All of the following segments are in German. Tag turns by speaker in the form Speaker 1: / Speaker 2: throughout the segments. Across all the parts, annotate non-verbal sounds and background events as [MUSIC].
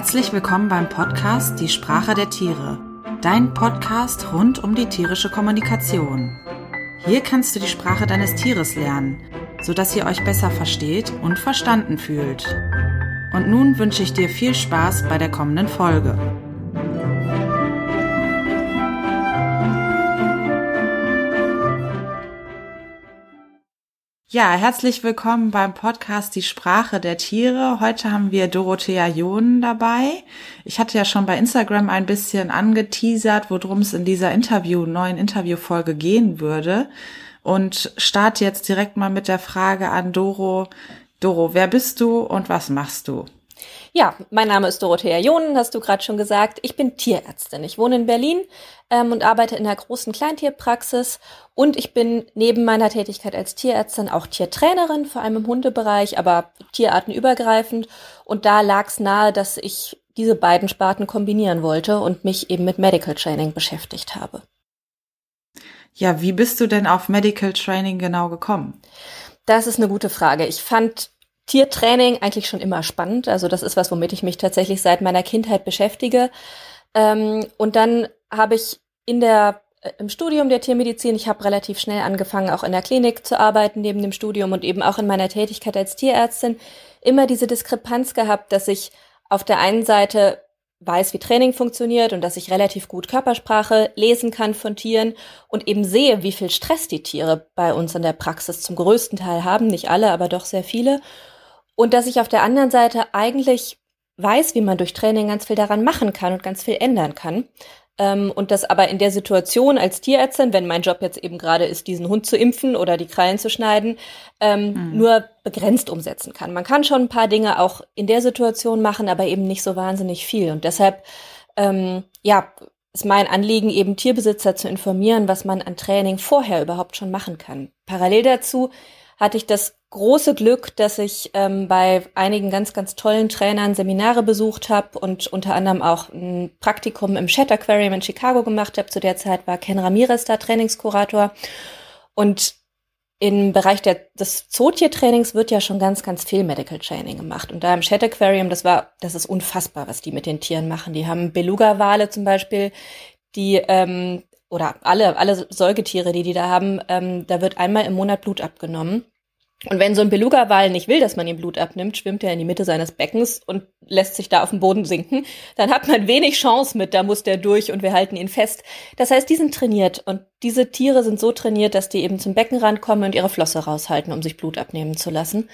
Speaker 1: Herzlich willkommen beim Podcast Die Sprache der Tiere, dein Podcast rund um die tierische Kommunikation. Hier kannst du die Sprache deines Tieres lernen, sodass ihr euch besser versteht und verstanden fühlt. Und nun wünsche ich dir viel Spaß bei der kommenden Folge. Ja, herzlich willkommen beim Podcast Die Sprache der Tiere. Heute haben wir Dorothea John dabei. Ich hatte ja schon bei Instagram ein bisschen angeteasert, worum es in dieser Interview, neuen Interviewfolge gehen würde. Und starte jetzt direkt mal mit der Frage an Doro. Doro, wer bist du und was machst du?
Speaker 2: Ja, mein Name ist Dorothea John, hast du gerade schon gesagt. Ich bin Tierärztin. Ich wohne in Berlin ähm, und arbeite in einer großen Kleintierpraxis. Und ich bin neben meiner Tätigkeit als Tierärztin auch Tiertrainerin, vor allem im Hundebereich, aber tierartenübergreifend. Und da lag es nahe, dass ich diese beiden Sparten kombinieren wollte und mich eben mit Medical Training beschäftigt habe.
Speaker 1: Ja, wie bist du denn auf Medical Training genau gekommen?
Speaker 2: Das ist eine gute Frage. Ich fand Tiertraining eigentlich schon immer spannend. Also das ist was, womit ich mich tatsächlich seit meiner Kindheit beschäftige. Ähm, und dann habe ich in der äh, im Studium der Tiermedizin, ich habe relativ schnell angefangen, auch in der Klinik zu arbeiten neben dem Studium und eben auch in meiner Tätigkeit als Tierärztin, immer diese Diskrepanz gehabt, dass ich auf der einen Seite weiß, wie Training funktioniert und dass ich relativ gut Körpersprache lesen kann von Tieren und eben sehe, wie viel Stress die Tiere bei uns in der Praxis zum größten Teil haben, nicht alle, aber doch sehr viele. Und dass ich auf der anderen Seite eigentlich weiß, wie man durch Training ganz viel daran machen kann und ganz viel ändern kann. Ähm, und das aber in der Situation als Tierärztin, wenn mein Job jetzt eben gerade ist, diesen Hund zu impfen oder die Krallen zu schneiden, ähm, mhm. nur begrenzt umsetzen kann. Man kann schon ein paar Dinge auch in der Situation machen, aber eben nicht so wahnsinnig viel. Und deshalb, ähm, ja, ist mein Anliegen, eben Tierbesitzer zu informieren, was man an Training vorher überhaupt schon machen kann. Parallel dazu hatte ich das große Glück, dass ich ähm, bei einigen ganz, ganz tollen Trainern Seminare besucht habe und unter anderem auch ein Praktikum im Shat Aquarium in Chicago gemacht habe. Zu der Zeit war Ken Ramirez da Trainingskurator. Und im Bereich der, des Zootiertrainings wird ja schon ganz, ganz viel Medical Training gemacht. Und da im Shat Aquarium, das war, das ist unfassbar, was die mit den Tieren machen. Die haben Beluga-Wale zum Beispiel, die ähm, oder alle, alle Säugetiere, die die da haben, ähm, da wird einmal im Monat Blut abgenommen. Und wenn so ein Beluga-Wal nicht will, dass man ihm Blut abnimmt, schwimmt er in die Mitte seines Beckens und lässt sich da auf den Boden sinken. Dann hat man wenig Chance mit, da muss der durch und wir halten ihn fest. Das heißt, die sind trainiert und diese Tiere sind so trainiert, dass die eben zum Beckenrand kommen und ihre Flosse raushalten, um sich Blut abnehmen zu lassen.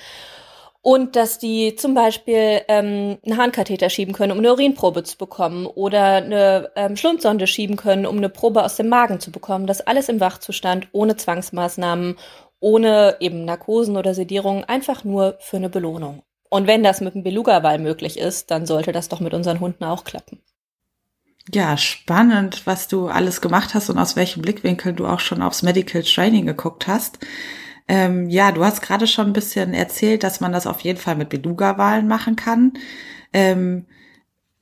Speaker 2: Und dass die zum Beispiel ähm, einen Harnkatheter schieben können, um eine Urinprobe zu bekommen oder eine ähm, Schlundsonde schieben können, um eine Probe aus dem Magen zu bekommen. Das alles im Wachzustand, ohne Zwangsmaßnahmen, ohne eben Narkosen oder Sedierung, einfach nur für eine Belohnung. Und wenn das mit dem Beluga-Wal möglich ist, dann sollte das doch mit unseren Hunden auch klappen.
Speaker 1: Ja, spannend, was du alles gemacht hast und aus welchem Blickwinkel du auch schon aufs Medical Training geguckt hast. Ähm, ja, du hast gerade schon ein bisschen erzählt, dass man das auf jeden Fall mit Beluga-Walen machen kann. Ähm,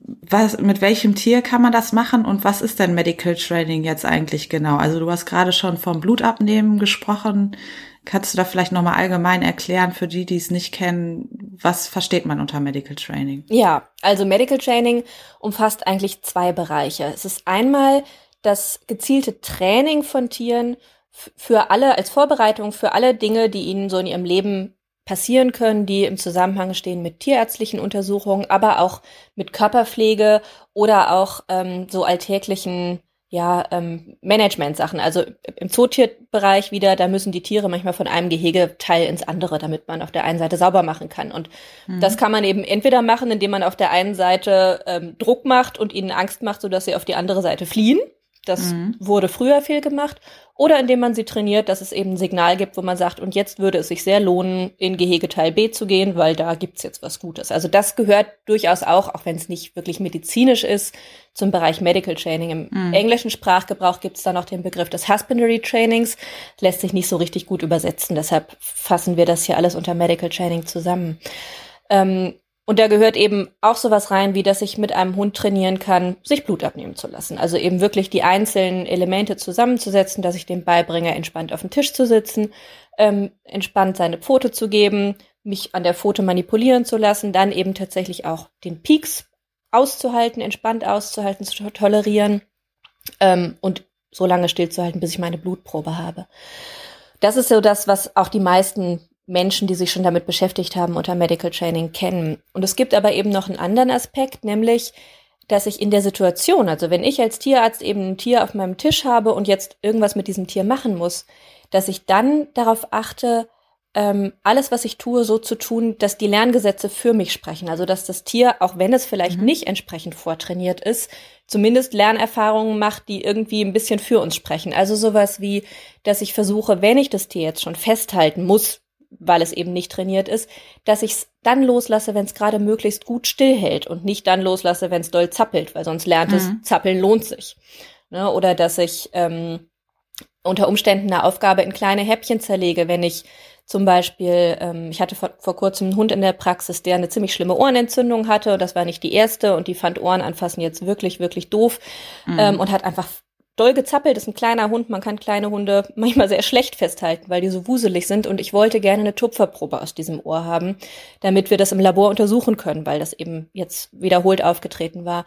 Speaker 1: was, mit welchem Tier kann man das machen und was ist denn Medical Training jetzt eigentlich genau? Also du hast gerade schon vom Blutabnehmen gesprochen. Kannst du da vielleicht nochmal allgemein erklären für die, die es nicht kennen, was versteht man unter Medical Training?
Speaker 2: Ja, also Medical Training umfasst eigentlich zwei Bereiche. Es ist einmal das gezielte Training von Tieren für alle, als Vorbereitung für alle Dinge, die ihnen so in ihrem Leben passieren können, die im Zusammenhang stehen mit tierärztlichen Untersuchungen, aber auch mit Körperpflege oder auch ähm, so alltäglichen ja, ähm, Management-Sachen. Also im Zootierbereich wieder, da müssen die Tiere manchmal von einem Gehegeteil ins andere, damit man auf der einen Seite sauber machen kann. Und mhm. das kann man eben entweder machen, indem man auf der einen Seite ähm, Druck macht und ihnen Angst macht, sodass sie auf die andere Seite fliehen. Das mhm. wurde früher viel gemacht. Oder indem man sie trainiert, dass es eben ein Signal gibt, wo man sagt, und jetzt würde es sich sehr lohnen, in Gehegeteil B zu gehen, weil da gibt's jetzt was Gutes. Also das gehört durchaus auch, auch wenn es nicht wirklich medizinisch ist, zum Bereich Medical Training. Im mhm. englischen Sprachgebrauch gibt's da noch den Begriff des Husbandry Trainings. Lässt sich nicht so richtig gut übersetzen. Deshalb fassen wir das hier alles unter Medical Training zusammen. Ähm, und da gehört eben auch sowas rein, wie dass ich mit einem Hund trainieren kann, sich Blut abnehmen zu lassen. Also eben wirklich die einzelnen Elemente zusammenzusetzen, dass ich dem beibringe, entspannt auf dem Tisch zu sitzen, ähm, entspannt seine Pfote zu geben, mich an der Pfote manipulieren zu lassen, dann eben tatsächlich auch den Peaks auszuhalten, entspannt auszuhalten, zu tolerieren ähm, und so lange stillzuhalten, bis ich meine Blutprobe habe. Das ist so das, was auch die meisten Menschen, die sich schon damit beschäftigt haben, unter Medical Training kennen. Und es gibt aber eben noch einen anderen Aspekt, nämlich, dass ich in der Situation, also wenn ich als Tierarzt eben ein Tier auf meinem Tisch habe und jetzt irgendwas mit diesem Tier machen muss, dass ich dann darauf achte, ähm, alles, was ich tue, so zu tun, dass die Lerngesetze für mich sprechen. Also dass das Tier, auch wenn es vielleicht mhm. nicht entsprechend vortrainiert ist, zumindest Lernerfahrungen macht, die irgendwie ein bisschen für uns sprechen. Also sowas wie, dass ich versuche, wenn ich das Tier jetzt schon festhalten muss, weil es eben nicht trainiert ist, dass ich es dann loslasse, wenn es gerade möglichst gut stillhält und nicht dann loslasse, wenn es doll zappelt, weil sonst lernt mhm. es, zappeln lohnt sich. Ne? Oder dass ich ähm, unter Umständen eine Aufgabe in kleine Häppchen zerlege, wenn ich zum Beispiel, ähm, ich hatte vor, vor kurzem einen Hund in der Praxis, der eine ziemlich schlimme Ohrenentzündung hatte. Und das war nicht die erste und die fand Ohren anfassen jetzt wirklich, wirklich doof mhm. ähm, und hat einfach doll gezappelt. Ist ein kleiner Hund. Man kann kleine Hunde manchmal sehr schlecht festhalten, weil die so wuselig sind. Und ich wollte gerne eine Tupferprobe aus diesem Ohr haben, damit wir das im Labor untersuchen können, weil das eben jetzt wiederholt aufgetreten war.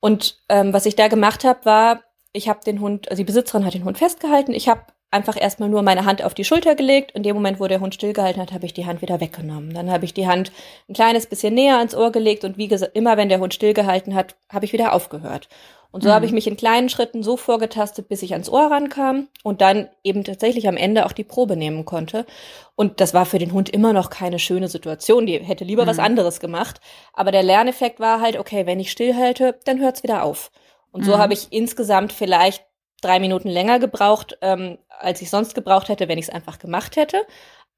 Speaker 2: Und ähm, was ich da gemacht habe, war, ich habe den Hund, also die Besitzerin hat den Hund festgehalten. Ich habe einfach erstmal nur meine Hand auf die Schulter gelegt. In dem Moment, wo der Hund stillgehalten hat, habe ich die Hand wieder weggenommen. Dann habe ich die Hand ein kleines bisschen näher ans Ohr gelegt und wie gesagt, immer wenn der Hund stillgehalten hat, habe ich wieder aufgehört. Und so mhm. habe ich mich in kleinen Schritten so vorgetastet, bis ich ans Ohr rankam und dann eben tatsächlich am Ende auch die Probe nehmen konnte. Und das war für den Hund immer noch keine schöne Situation. Die hätte lieber mhm. was anderes gemacht. Aber der Lerneffekt war halt, okay, wenn ich stillhalte, dann hört's wieder auf. Und so mhm. habe ich insgesamt vielleicht drei Minuten länger gebraucht, ähm, als ich sonst gebraucht hätte, wenn ich es einfach gemacht hätte.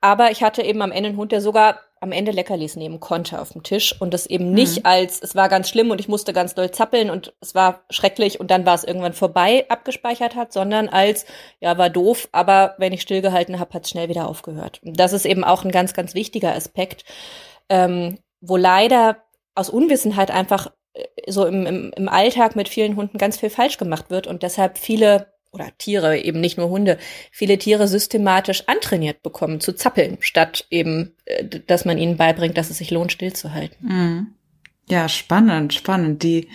Speaker 2: Aber ich hatte eben am Ende einen Hund, der sogar am Ende Leckerlis nehmen konnte auf dem Tisch und das eben nicht mhm. als, es war ganz schlimm und ich musste ganz doll zappeln und es war schrecklich und dann war es irgendwann vorbei abgespeichert hat, sondern als, ja, war doof, aber wenn ich stillgehalten habe, hat es schnell wieder aufgehört. Und das ist eben auch ein ganz, ganz wichtiger Aspekt, ähm, wo leider aus Unwissenheit einfach so im, im, im Alltag mit vielen Hunden ganz viel falsch gemacht wird und deshalb viele oder Tiere, eben nicht nur Hunde, viele Tiere systematisch antrainiert bekommen zu zappeln, statt eben, äh, dass man ihnen beibringt, dass es sich lohnt, stillzuhalten.
Speaker 1: Mhm. Ja, spannend, spannend. Die,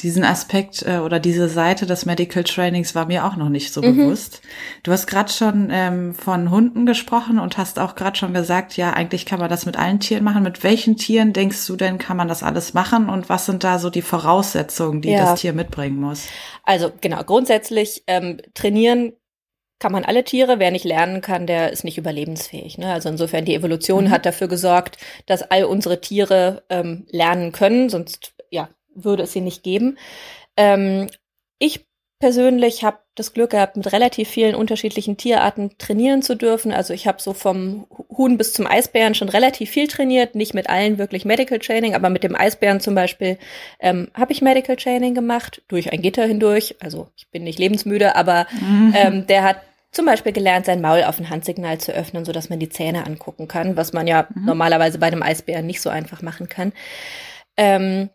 Speaker 1: diesen Aspekt äh, oder diese Seite des Medical Trainings war mir auch noch nicht so mhm. bewusst. Du hast gerade schon ähm, von Hunden gesprochen und hast auch gerade schon gesagt, ja, eigentlich kann man das mit allen Tieren machen. Mit welchen Tieren denkst du denn, kann man das alles machen und was sind da so die Voraussetzungen, die ja. das Tier mitbringen muss?
Speaker 2: Also genau, grundsätzlich ähm, trainieren kann man alle Tiere. Wer nicht lernen kann, der ist nicht überlebensfähig. Ne? Also insofern die Evolution mhm. hat dafür gesorgt, dass all unsere Tiere ähm, lernen können, sonst ja würde es sie nicht geben. Ähm, ich persönlich habe das Glück gehabt, mit relativ vielen unterschiedlichen Tierarten trainieren zu dürfen. Also ich habe so vom Huhn bis zum Eisbären schon relativ viel trainiert, nicht mit allen wirklich Medical Training, aber mit dem Eisbären zum Beispiel ähm, habe ich Medical Training gemacht, durch ein Gitter hindurch. Also ich bin nicht lebensmüde, aber mhm. ähm, der hat zum Beispiel gelernt, sein Maul auf ein Handsignal zu öffnen, so dass man die Zähne angucken kann, was man ja mhm. normalerweise bei einem Eisbären nicht so einfach machen kann. Ähm,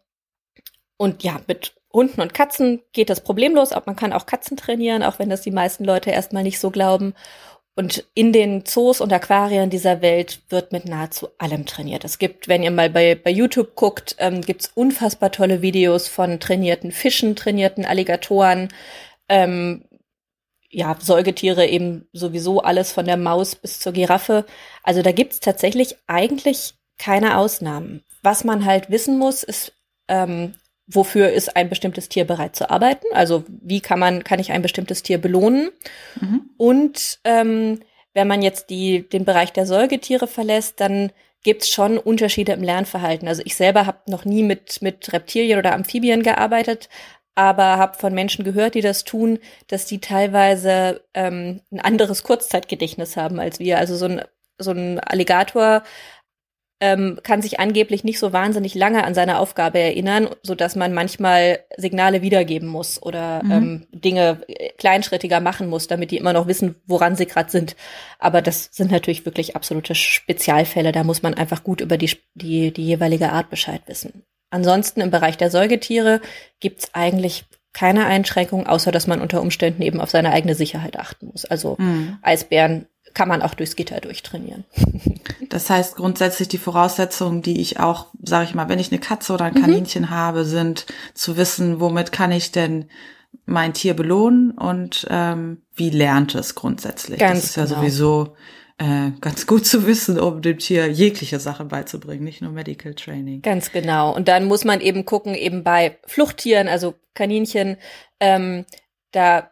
Speaker 2: und ja, mit Hunden und Katzen geht das problemlos. Auch man kann auch Katzen trainieren, auch wenn das die meisten Leute erstmal nicht so glauben. Und in den Zoos und Aquarien dieser Welt wird mit nahezu allem trainiert. Es gibt, wenn ihr mal bei, bei YouTube guckt, ähm, gibt's unfassbar tolle Videos von trainierten Fischen, trainierten Alligatoren, ähm, ja, Säugetiere eben sowieso alles von der Maus bis zur Giraffe. Also da gibt's tatsächlich eigentlich keine Ausnahmen. Was man halt wissen muss, ist, ähm, wofür ist ein bestimmtes Tier bereit zu arbeiten? Also wie kann man, kann ich ein bestimmtes Tier belohnen? Mhm. Und ähm, wenn man jetzt die, den Bereich der Säugetiere verlässt, dann gibt's schon Unterschiede im Lernverhalten. Also ich selber habe noch nie mit, mit Reptilien oder Amphibien gearbeitet, aber habe von Menschen gehört, die das tun, dass die teilweise ähm, ein anderes Kurzzeitgedächtnis haben als wir. Also so ein, so ein Alligator ähm, kann sich angeblich nicht so wahnsinnig lange an seine Aufgabe erinnern, so dass man manchmal Signale wiedergeben muss oder mhm. ähm, Dinge äh, kleinschrittiger machen muss, damit die immer noch wissen, woran sie gerade sind. Aber das sind natürlich wirklich absolute Spezialfälle. Da muss man einfach gut über die, die, die jeweilige Art Bescheid wissen. Ansonsten im Bereich der Säugetiere gibt's eigentlich keine Einschränkung, außer dass man unter Umständen eben auf seine eigene Sicherheit achten muss. Also mhm. Eisbären kann man auch durchs Gitter durchtrainieren. [LAUGHS]
Speaker 1: Das heißt grundsätzlich die Voraussetzungen, die ich auch, sage ich mal, wenn ich eine Katze oder ein mhm. Kaninchen mhm. habe, sind zu wissen, womit kann ich denn mein Tier belohnen und ähm, wie lernt es grundsätzlich. Ganz das ist ja genau. sowieso äh, ganz gut zu wissen, um dem Tier jegliche Sachen beizubringen, nicht nur Medical Training.
Speaker 2: Ganz genau. Und dann muss man eben gucken, eben bei Fluchttieren, also Kaninchen, ähm, da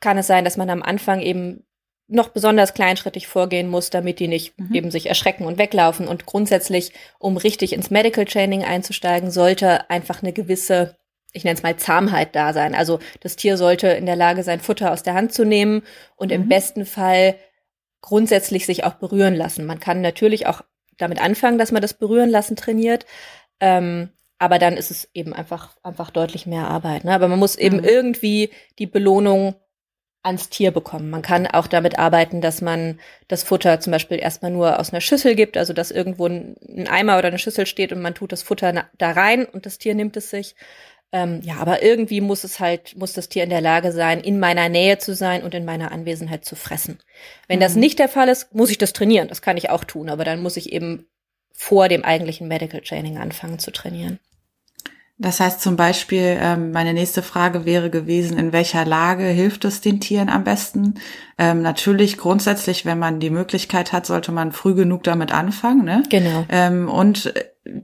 Speaker 2: kann es sein, dass man am Anfang eben noch besonders kleinschrittig vorgehen muss, damit die nicht mhm. eben sich erschrecken und weglaufen. Und grundsätzlich, um richtig ins Medical Training einzusteigen, sollte einfach eine gewisse, ich nenne es mal Zahmheit da sein. Also das Tier sollte in der Lage sein, Futter aus der Hand zu nehmen und mhm. im besten Fall grundsätzlich sich auch berühren lassen. Man kann natürlich auch damit anfangen, dass man das Berühren lassen trainiert. Ähm, aber dann ist es eben einfach, einfach deutlich mehr Arbeit. Ne? Aber man muss eben mhm. irgendwie die Belohnung ans Tier bekommen. Man kann auch damit arbeiten, dass man das Futter zum Beispiel erstmal nur aus einer Schüssel gibt, also dass irgendwo ein Eimer oder eine Schüssel steht und man tut das Futter da rein und das Tier nimmt es sich. Ähm, ja, aber irgendwie muss es halt, muss das Tier in der Lage sein, in meiner Nähe zu sein und in meiner Anwesenheit zu fressen. Wenn mhm. das nicht der Fall ist, muss ich das trainieren. Das kann ich auch tun, aber dann muss ich eben vor dem eigentlichen Medical Training anfangen zu trainieren.
Speaker 1: Das heißt zum Beispiel, ähm, meine nächste Frage wäre gewesen, in welcher Lage hilft es den Tieren am besten? Ähm, natürlich grundsätzlich, wenn man die Möglichkeit hat, sollte man früh genug damit anfangen. Ne?
Speaker 2: Genau.
Speaker 1: Ähm, und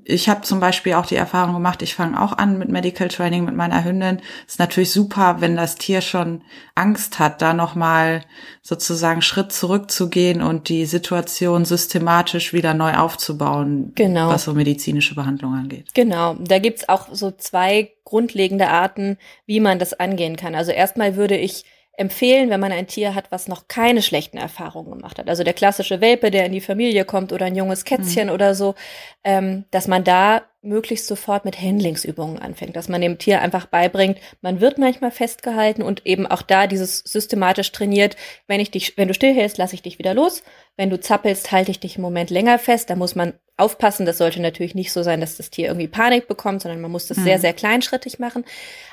Speaker 1: ich habe zum Beispiel auch die Erfahrung gemacht, ich fange auch an mit Medical Training mit meiner Hündin. Ist natürlich super, wenn das Tier schon Angst hat, da nochmal sozusagen Schritt zurückzugehen und die Situation systematisch wieder neu aufzubauen,
Speaker 2: genau.
Speaker 1: was so medizinische Behandlung angeht.
Speaker 2: Genau, da gibt's auch so zwei grundlegende Arten, wie man das angehen kann. Also erstmal würde ich empfehlen, wenn man ein Tier hat, was noch keine schlechten Erfahrungen gemacht hat. Also der klassische Welpe, der in die Familie kommt oder ein junges Kätzchen mhm. oder so, ähm, dass man da möglichst sofort mit Handlingsübungen anfängt, dass man dem Tier einfach beibringt, man wird manchmal festgehalten und eben auch da dieses systematisch trainiert, wenn ich dich, wenn du stillhältst, lasse ich dich wieder los, wenn du zappelst, halte ich dich im Moment länger fest, da muss man aufpassen, das sollte natürlich nicht so sein, dass das Tier irgendwie Panik bekommt, sondern man muss das mhm. sehr, sehr kleinschrittig machen.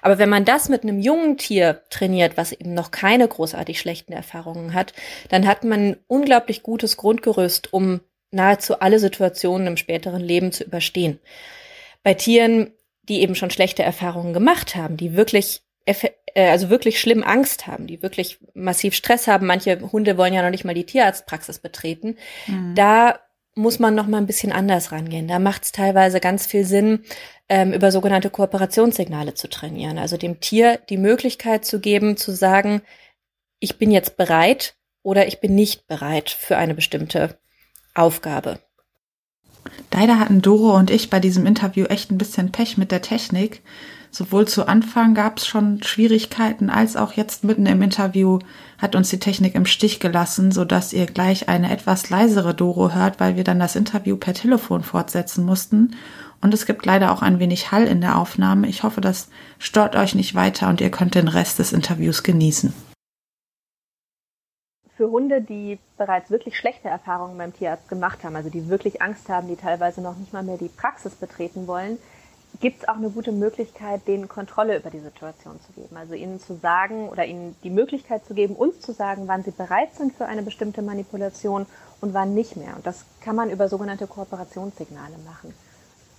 Speaker 2: Aber wenn man das mit einem jungen Tier trainiert, was eben noch keine großartig schlechten Erfahrungen hat, dann hat man ein unglaublich gutes Grundgerüst, um nahezu alle Situationen im späteren Leben zu überstehen. Bei Tieren, die eben schon schlechte Erfahrungen gemacht haben, die wirklich äh, also wirklich schlimm Angst haben, die wirklich massiv Stress haben. Manche Hunde wollen ja noch nicht mal die Tierarztpraxis betreten. Mhm. Da muss man noch mal ein bisschen anders rangehen. Da macht es teilweise ganz viel Sinn, ähm, über sogenannte Kooperationssignale zu trainieren. Also dem Tier die Möglichkeit zu geben, zu sagen, ich bin jetzt bereit oder ich bin nicht bereit für eine bestimmte Aufgabe.
Speaker 1: Leider hatten Doro und ich bei diesem Interview echt ein bisschen Pech mit der Technik. Sowohl zu Anfang gab es schon Schwierigkeiten, als auch jetzt mitten im Interview hat uns die Technik im Stich gelassen, sodass ihr gleich eine etwas leisere Doro hört, weil wir dann das Interview per Telefon fortsetzen mussten. Und es gibt leider auch ein wenig Hall in der Aufnahme. Ich hoffe, das stört euch nicht weiter und ihr könnt den Rest des Interviews genießen
Speaker 2: für Hunde, die bereits wirklich schlechte Erfahrungen beim Tierarzt gemacht haben, also die wirklich Angst haben, die teilweise noch nicht mal mehr die Praxis betreten wollen, gibt es auch eine gute Möglichkeit, denen Kontrolle über die Situation zu geben. Also ihnen zu sagen oder ihnen die Möglichkeit zu geben, uns zu sagen, wann sie bereit sind für eine bestimmte Manipulation und wann nicht mehr. Und das kann man über sogenannte Kooperationssignale machen.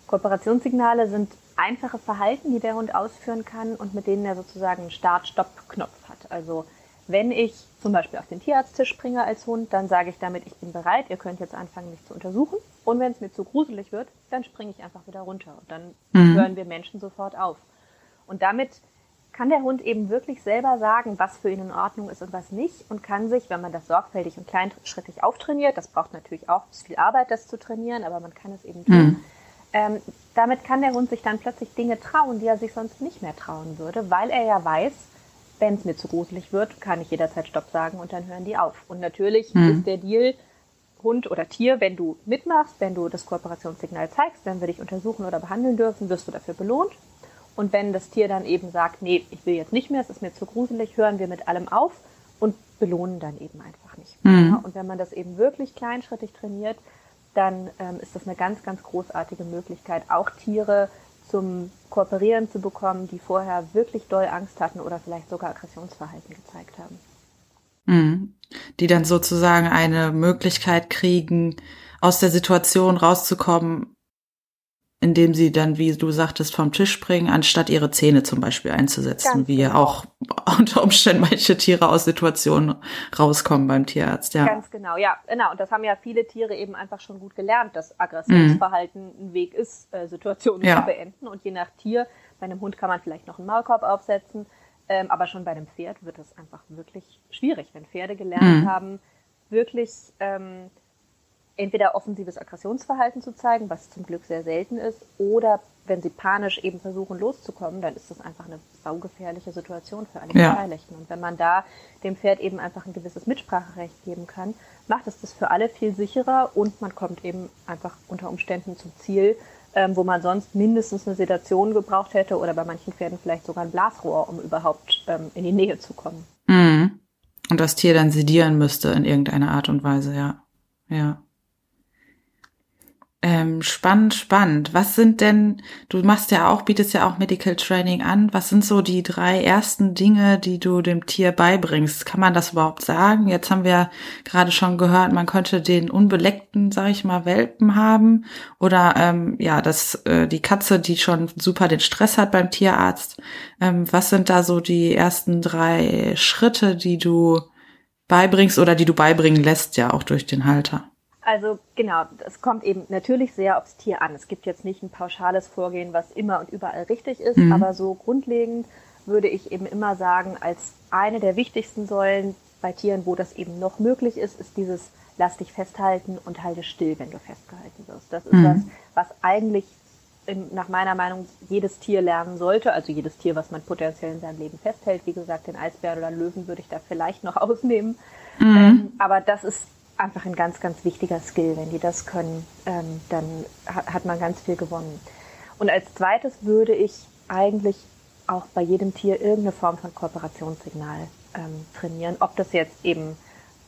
Speaker 2: Kooperationssignale sind einfache Verhalten, die der Hund ausführen kann und mit denen er sozusagen einen Start-Stopp-Knopf hat. Also wenn ich zum Beispiel auf den Tierarzttisch springe als Hund, dann sage ich damit, ich bin bereit, ihr könnt jetzt anfangen, mich zu untersuchen. Und wenn es mir zu gruselig wird, dann springe ich einfach wieder runter. Und dann mhm. hören wir Menschen sofort auf. Und damit kann der Hund eben wirklich selber sagen, was für ihn in Ordnung ist und was nicht und kann sich, wenn man das sorgfältig und kleinschrittig auftrainiert, das braucht natürlich auch viel Arbeit, das zu trainieren, aber man kann es eben tun. Mhm. Ähm, damit kann der Hund sich dann plötzlich Dinge trauen, die er sich sonst nicht mehr trauen würde, weil er ja weiß, wenn es mir zu gruselig wird, kann ich jederzeit Stopp sagen und dann hören die auf. Und natürlich mhm. ist der Deal, Hund oder Tier, wenn du mitmachst, wenn du das Kooperationssignal zeigst, wenn wir dich untersuchen oder behandeln dürfen, wirst du dafür belohnt. Und wenn das Tier dann eben sagt, nee, ich will jetzt nicht mehr, es ist mir zu gruselig, hören wir mit allem auf und belohnen dann eben einfach nicht. Mhm. Ja, und wenn man das eben wirklich kleinschrittig trainiert, dann ähm, ist das eine ganz, ganz großartige Möglichkeit, auch Tiere zum Kooperieren zu bekommen, die vorher wirklich doll Angst hatten oder vielleicht sogar Aggressionsverhalten gezeigt haben.
Speaker 1: Mhm. die dann sozusagen eine Möglichkeit kriegen, aus der Situation rauszukommen, indem sie dann, wie du sagtest, vom Tisch springen, anstatt ihre Zähne zum Beispiel einzusetzen, Ganz wie genau. auch [LAUGHS] unter Umständen manche Tiere aus Situationen rauskommen beim Tierarzt, ja.
Speaker 2: Ganz genau, ja, genau. Und das haben ja viele Tiere eben einfach schon gut gelernt, dass Aggressionsverhalten mhm. ein Weg ist, äh, Situationen ja. zu beenden. Und je nach Tier, bei einem Hund kann man vielleicht noch einen Maulkorb aufsetzen, ähm, aber schon bei einem Pferd wird es einfach wirklich schwierig, wenn Pferde gelernt mhm. haben, wirklich ähm, entweder offensives Aggressionsverhalten zu zeigen, was zum Glück sehr selten ist, oder wenn sie panisch eben versuchen loszukommen, dann ist das einfach eine saugefährliche Situation für alle ja. Beteiligten. Und wenn man da dem Pferd eben einfach ein gewisses Mitspracherecht geben kann, macht es das für alle viel sicherer und man kommt eben einfach unter Umständen zum Ziel, ähm, wo man sonst mindestens eine Sedation gebraucht hätte oder bei manchen Pferden vielleicht sogar ein Blasrohr, um überhaupt ähm, in die Nähe zu kommen.
Speaker 1: Mhm. Und das Tier dann sedieren müsste in irgendeiner Art und Weise, ja. Ja. Ähm, spannend, spannend. Was sind denn, du machst ja auch, bietest ja auch Medical Training an. Was sind so die drei ersten Dinge, die du dem Tier beibringst? Kann man das überhaupt sagen? Jetzt haben wir gerade schon gehört, man könnte den unbeleckten, sag ich mal, Welpen haben. Oder ähm, ja, das, äh, die Katze, die schon super den Stress hat beim Tierarzt. Ähm, was sind da so die ersten drei Schritte, die du beibringst oder die du beibringen lässt, ja auch durch den Halter?
Speaker 2: Also genau, es kommt eben natürlich sehr aufs Tier an. Es gibt jetzt nicht ein pauschales Vorgehen, was immer und überall richtig ist, mhm. aber so grundlegend würde ich eben immer sagen, als eine der wichtigsten Säulen bei Tieren, wo das eben noch möglich ist, ist dieses lass dich festhalten und halte still, wenn du festgehalten wirst. Das ist mhm. was, was eigentlich in, nach meiner Meinung jedes Tier lernen sollte, also jedes Tier, was man potenziell in seinem Leben festhält. Wie gesagt, den Eisbär oder Löwen würde ich da vielleicht noch [LAUGHS] ausnehmen. Mhm. Ähm, aber das ist einfach ein ganz, ganz wichtiger Skill. Wenn die das können, ähm, dann hat man ganz viel gewonnen. Und als zweites würde ich eigentlich auch bei jedem Tier irgendeine Form von Kooperationssignal ähm, trainieren. Ob das jetzt eben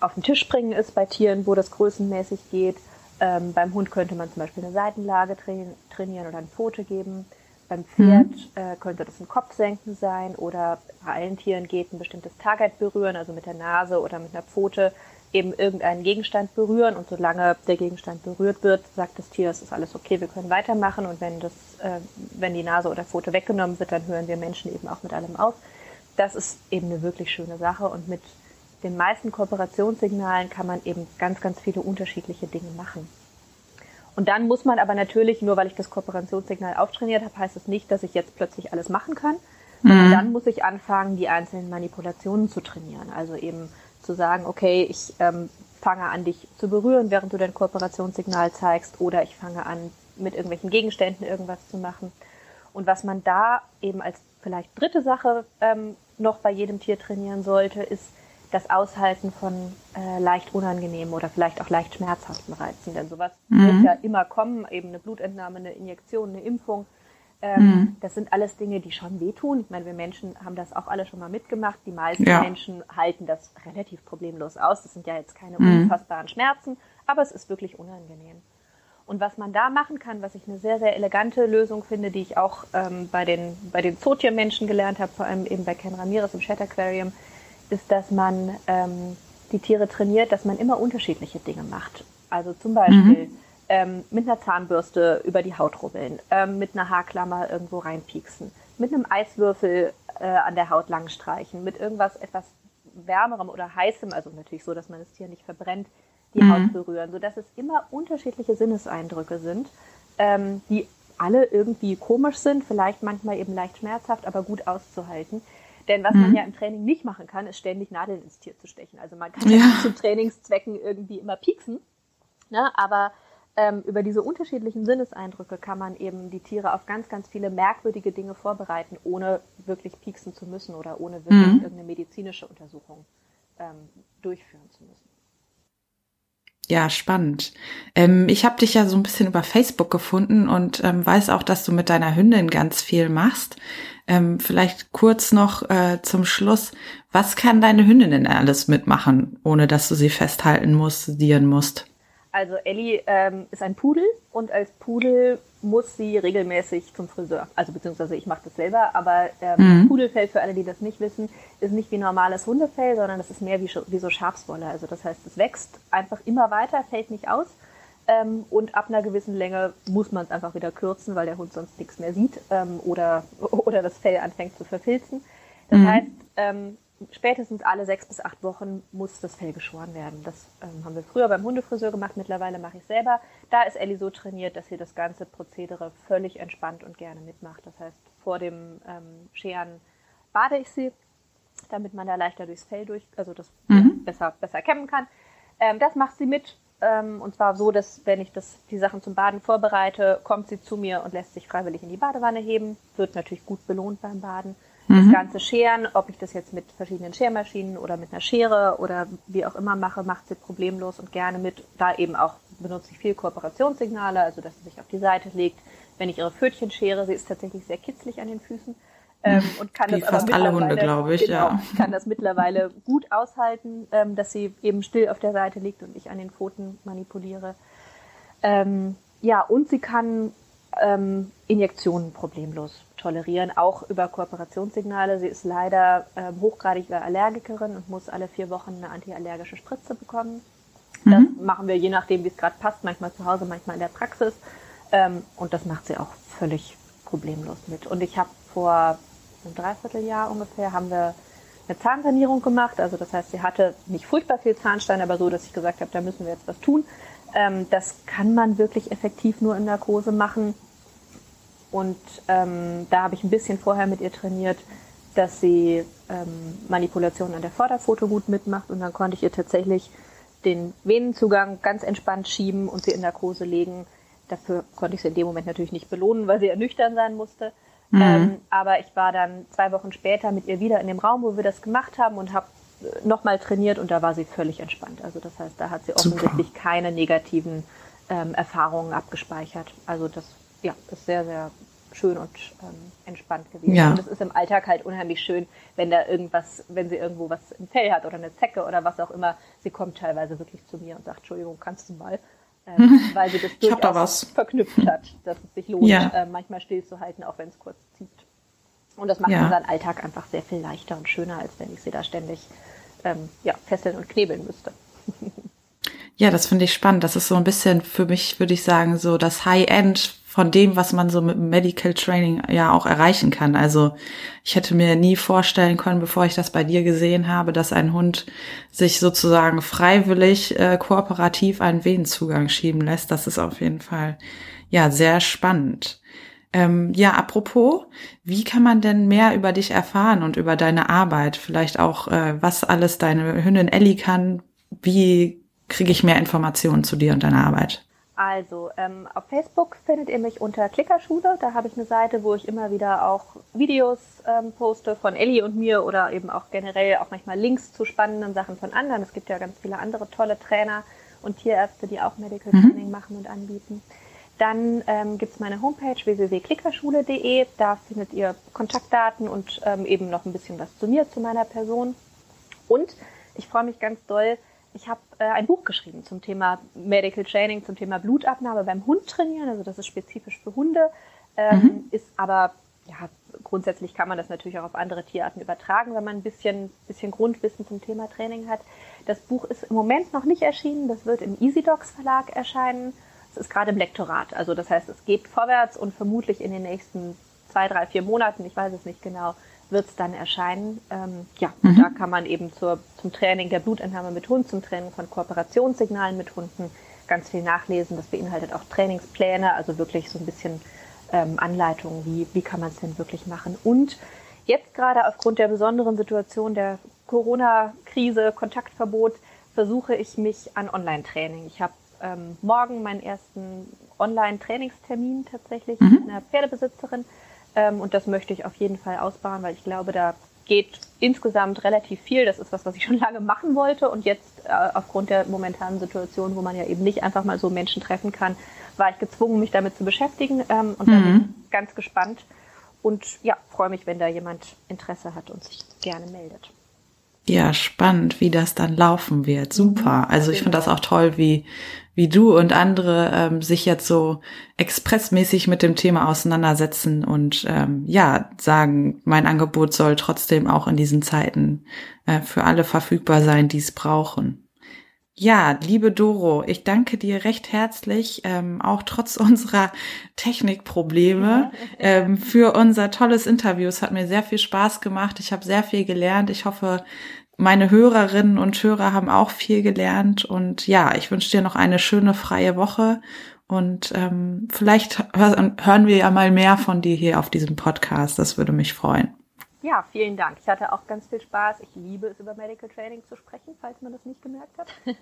Speaker 2: auf den Tisch springen ist bei Tieren, wo das größenmäßig geht. Ähm, beim Hund könnte man zum Beispiel eine Seitenlage trainieren oder eine Pfote geben. Beim Pferd mhm. äh, könnte das ein Kopfsenken sein oder bei allen Tieren geht ein bestimmtes Target berühren, also mit der Nase oder mit einer Pfote eben irgendeinen Gegenstand berühren und solange der Gegenstand berührt wird, sagt das Tier, es ist alles okay, wir können weitermachen und wenn das, äh, wenn die Nase oder Pfote weggenommen wird, dann hören wir Menschen eben auch mit allem auf. Das ist eben eine wirklich schöne Sache und mit den meisten Kooperationssignalen kann man eben ganz, ganz viele unterschiedliche Dinge machen. Und dann muss man aber natürlich, nur weil ich das Kooperationssignal auftrainiert habe, heißt es das nicht, dass ich jetzt plötzlich alles machen kann. Mhm. Dann muss ich anfangen, die einzelnen Manipulationen zu trainieren. Also eben zu sagen, okay, ich ähm, fange an, dich zu berühren, während du dein Kooperationssignal zeigst, oder ich fange an, mit irgendwelchen Gegenständen irgendwas zu machen. Und was man da eben als vielleicht dritte Sache ähm, noch bei jedem Tier trainieren sollte, ist das Aushalten von äh, leicht unangenehmen oder vielleicht auch leicht schmerzhaften Reizen. Denn sowas mhm. wird ja immer kommen, eben eine Blutentnahme, eine Injektion, eine Impfung. Ähm, mhm. Das sind alles Dinge, die schon wehtun. Ich meine, wir Menschen haben das auch alle schon mal mitgemacht. Die meisten ja. Menschen halten das relativ problemlos aus. Das sind ja jetzt keine mhm. unfassbaren Schmerzen, aber es ist wirklich unangenehm. Und was man da machen kann, was ich eine sehr, sehr elegante Lösung finde, die ich auch ähm, bei den, bei den Zootiermenschen gelernt habe, vor allem eben bei Ken Ramirez im Shed Aquarium, ist, dass man ähm, die Tiere trainiert, dass man immer unterschiedliche Dinge macht. Also zum Beispiel mhm ähm, mit einer Zahnbürste über die Haut rubbeln, ähm, mit einer Haarklammer irgendwo reinpieksen, mit einem Eiswürfel äh, an der Haut lang streichen, mit irgendwas etwas wärmerem oder heißem, also natürlich so, dass man das Tier nicht verbrennt, die mhm. Haut berühren, sodass es immer unterschiedliche Sinneseindrücke sind, ähm, die alle irgendwie komisch sind, vielleicht manchmal eben leicht schmerzhaft, aber gut auszuhalten. Denn was mhm. man ja im Training nicht machen kann, ist ständig Nadeln ins Tier zu stechen. Also man kann ja, ja zu Trainingszwecken irgendwie immer pieksen, ne? aber ähm, über diese unterschiedlichen Sinneseindrücke kann man eben die Tiere auf ganz, ganz viele merkwürdige Dinge vorbereiten, ohne wirklich pieksen zu müssen oder ohne wirklich mhm. irgendeine medizinische Untersuchung ähm, durchführen zu müssen.
Speaker 1: Ja, spannend. Ähm, ich habe dich ja so ein bisschen über Facebook gefunden und ähm, weiß auch, dass du mit deiner Hündin ganz viel machst. Ähm, vielleicht kurz noch äh, zum Schluss. Was kann deine Hündin denn alles mitmachen, ohne dass du sie festhalten musst, sedieren musst?
Speaker 2: Also Ellie ähm, ist ein Pudel und als Pudel muss sie regelmäßig zum Friseur. Also beziehungsweise ich mache das selber, aber ähm, mhm. Pudelfell, für alle, die das nicht wissen, ist nicht wie normales Hundefell, sondern das ist mehr wie, wie so Schafswolle. Also das heißt, es wächst einfach immer weiter, fällt nicht aus. Ähm, und ab einer gewissen Länge muss man es einfach wieder kürzen, weil der Hund sonst nichts mehr sieht ähm, oder, [LAUGHS] oder das Fell anfängt zu verfilzen. Das mhm. heißt, ähm, spätestens alle sechs bis acht Wochen muss das Fell geschoren werden. Das ähm, haben wir früher beim Hundefriseur gemacht, mittlerweile mache ich selber. Da ist Ellie so trainiert, dass sie das ganze Prozedere völlig entspannt und gerne mitmacht. Das heißt, vor dem ähm, Scheren bade ich sie, damit man da leichter durchs Fell durch, also das mhm. besser, besser kämmen kann. Ähm, das macht sie mit. Ähm, und zwar so, dass wenn ich das, die Sachen zum Baden vorbereite, kommt sie zu mir und lässt sich freiwillig in die Badewanne heben. Wird natürlich gut belohnt beim Baden das mhm. ganze Scheren, ob ich das jetzt mit verschiedenen Schermaschinen oder mit einer Schere oder wie auch immer mache, macht sie problemlos und gerne mit. Da eben auch benutze ich viel Kooperationssignale, also dass sie sich auf die Seite legt. Wenn ich ihre Pfötchen schere, sie ist tatsächlich sehr kitzlig an den Füßen. Ähm, und kann
Speaker 1: Wie
Speaker 2: das
Speaker 1: fast alle Hunde, glaube ich, genau, ja.
Speaker 2: kann das mittlerweile gut aushalten, ähm, dass sie eben still auf der Seite liegt und ich an den Pfoten manipuliere. Ähm, ja, und sie kann ähm, Injektionen problemlos tolerieren, auch über Kooperationssignale. Sie ist leider ähm, hochgradige Allergikerin und muss alle vier Wochen eine antiallergische Spritze bekommen. Das mhm. machen wir je nachdem, wie es gerade passt, manchmal zu Hause, manchmal in der Praxis. Ähm, und das macht sie auch völlig problemlos mit. Und ich habe vor einem Dreivierteljahr ungefähr haben wir eine Zahnsanierung gemacht. Also das heißt, sie hatte nicht furchtbar viel Zahnstein, aber so, dass ich gesagt habe, da müssen wir jetzt was tun. Ähm, das kann man wirklich effektiv nur in Narkose machen. Und ähm, da habe ich ein bisschen vorher mit ihr trainiert, dass sie ähm, Manipulationen an der Vorderfoto gut mitmacht. Und dann konnte ich ihr tatsächlich den Venenzugang ganz entspannt schieben und sie in Narkose legen. Dafür konnte ich sie in dem Moment natürlich nicht belohnen, weil sie ernüchtern sein musste. Mhm. Ähm, aber ich war dann zwei Wochen später mit ihr wieder in dem Raum, wo wir das gemacht haben und habe äh, nochmal trainiert und da war sie völlig entspannt. Also das heißt, da hat sie offensichtlich Super. keine negativen ähm, Erfahrungen abgespeichert. Also das ja, ist sehr, sehr schön und ähm, entspannt gewesen. Ja. Und es ist im Alltag halt unheimlich schön, wenn da irgendwas, wenn sie irgendwo was im Fell hat oder eine Zecke oder was auch immer. Sie kommt teilweise wirklich zu mir und sagt, Entschuldigung, kannst du mal? Ähm, [LAUGHS] weil sie das durchaus verknüpft hat, dass es sich lohnt, ja. äh, manchmal stillzuhalten, auch wenn es kurz zieht. Und das macht ja. unseren Alltag einfach sehr viel leichter und schöner, als wenn ich sie da ständig ähm, ja, fesseln und knebeln müsste. [LAUGHS]
Speaker 1: Ja, das finde ich spannend. Das ist so ein bisschen für mich, würde ich sagen, so das High-End von dem, was man so mit Medical Training ja auch erreichen kann. Also ich hätte mir nie vorstellen können, bevor ich das bei dir gesehen habe, dass ein Hund sich sozusagen freiwillig äh, kooperativ einen Venenzugang schieben lässt. Das ist auf jeden Fall ja sehr spannend. Ähm, ja, apropos, wie kann man denn mehr über dich erfahren und über deine Arbeit? Vielleicht auch, äh, was alles deine Hündin Ellie kann. Wie kriege ich mehr Informationen zu dir und deiner Arbeit?
Speaker 2: Also, ähm, auf Facebook findet ihr mich unter Klickerschule. Da habe ich eine Seite, wo ich immer wieder auch Videos ähm, poste von Ellie und mir oder eben auch generell auch manchmal Links zu spannenden Sachen von anderen. Es gibt ja ganz viele andere tolle Trainer und Tierärzte, die auch Medical mhm. Training machen und anbieten. Dann ähm, gibt es meine Homepage www.klickerschule.de. Da findet ihr Kontaktdaten und ähm, eben noch ein bisschen was zu mir, zu meiner Person. Und ich freue mich ganz doll, ich habe äh, ein Buch geschrieben zum Thema Medical Training, zum Thema Blutabnahme beim Hund trainieren. Also das ist spezifisch für Hunde, ähm, mhm. ist aber ja grundsätzlich kann man das natürlich auch auf andere Tierarten übertragen, wenn man ein bisschen, bisschen Grundwissen zum Thema Training hat. Das Buch ist im Moment noch nicht erschienen. Das wird im EasyDocs Verlag erscheinen. Es ist gerade im Lektorat. Also das heißt, es geht vorwärts und vermutlich in den nächsten zwei, drei, vier Monaten, ich weiß es nicht genau, wird es dann erscheinen. Ähm, ja, mhm. da kann man eben zur, zum Training der Blutentnahme mit Hund, zum Training von Kooperationssignalen mit Hunden ganz viel nachlesen. Das beinhaltet auch Trainingspläne, also wirklich so ein bisschen ähm, Anleitungen, wie, wie kann man es denn wirklich machen. Und jetzt gerade aufgrund der besonderen Situation der Corona-Krise, Kontaktverbot, versuche ich mich an Online-Training. Ich habe ähm, morgen meinen ersten Online-Trainingstermin tatsächlich mhm. mit einer Pferdebesitzerin ähm, und das möchte ich auf jeden Fall ausbauen, weil ich glaube, da geht insgesamt relativ viel. Das ist was, was ich schon [LAUGHS] lange machen wollte. Und jetzt äh, aufgrund der momentanen Situation, wo man ja eben nicht einfach mal so Menschen treffen kann, war ich gezwungen, mich damit zu beschäftigen. Ähm, und mhm. da bin mhm. ich ganz gespannt. Und ja, freue mich, wenn da jemand Interesse hat und sich gerne meldet.
Speaker 1: Ja, spannend, wie das dann laufen wird. Super. Also ich finde das auch toll, wie wie du und andere ähm, sich jetzt so expressmäßig mit dem Thema auseinandersetzen und ähm, ja sagen, mein Angebot soll trotzdem auch in diesen Zeiten äh, für alle verfügbar sein, die es brauchen. Ja, liebe Doro, ich danke dir recht herzlich, ähm, auch trotz [LAUGHS] unserer Technikprobleme, ähm, für unser tolles Interview. Es hat mir sehr viel Spaß gemacht. Ich habe sehr viel gelernt. Ich hoffe, meine Hörerinnen und Hörer haben auch viel gelernt. Und ja, ich wünsche dir noch eine schöne freie Woche. Und ähm, vielleicht hör, hören wir ja mal mehr von dir hier auf diesem Podcast. Das würde mich freuen.
Speaker 2: Ja, vielen Dank. Ich hatte auch ganz viel Spaß. Ich liebe es, über Medical Training zu sprechen, falls man das nicht gemerkt hat. [LAUGHS]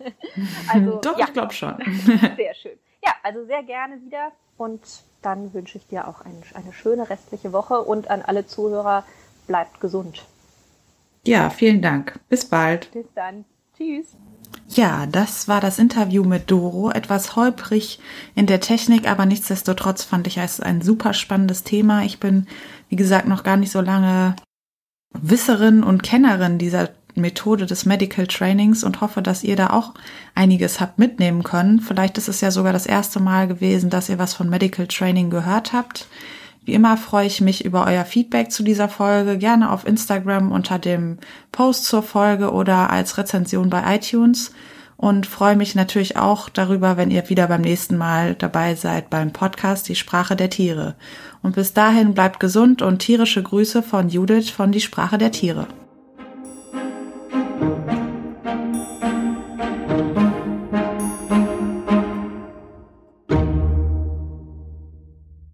Speaker 1: also, Doch, ja. ich glaube schon. [LAUGHS]
Speaker 2: sehr schön. Ja, also sehr gerne wieder. Und dann wünsche ich dir auch ein, eine schöne restliche Woche und an alle Zuhörer, bleibt gesund.
Speaker 1: Ja, vielen Dank. Bis bald.
Speaker 2: Bis dann. Tschüss.
Speaker 1: Ja, das war das Interview mit Doro. Etwas holprig in der Technik, aber nichtsdestotrotz fand ich es ein super spannendes Thema. Ich bin, wie gesagt, noch gar nicht so lange Wisserin und Kennerin dieser Methode des Medical Trainings und hoffe, dass ihr da auch einiges habt mitnehmen können. Vielleicht ist es ja sogar das erste Mal gewesen, dass ihr was von Medical Training gehört habt. Wie immer freue ich mich über euer Feedback zu dieser Folge, gerne auf Instagram unter dem Post zur Folge oder als Rezension bei iTunes und freue mich natürlich auch darüber, wenn ihr wieder beim nächsten Mal dabei seid beim Podcast Die Sprache der Tiere. Und bis dahin bleibt gesund und tierische Grüße von Judith von Die Sprache der Tiere.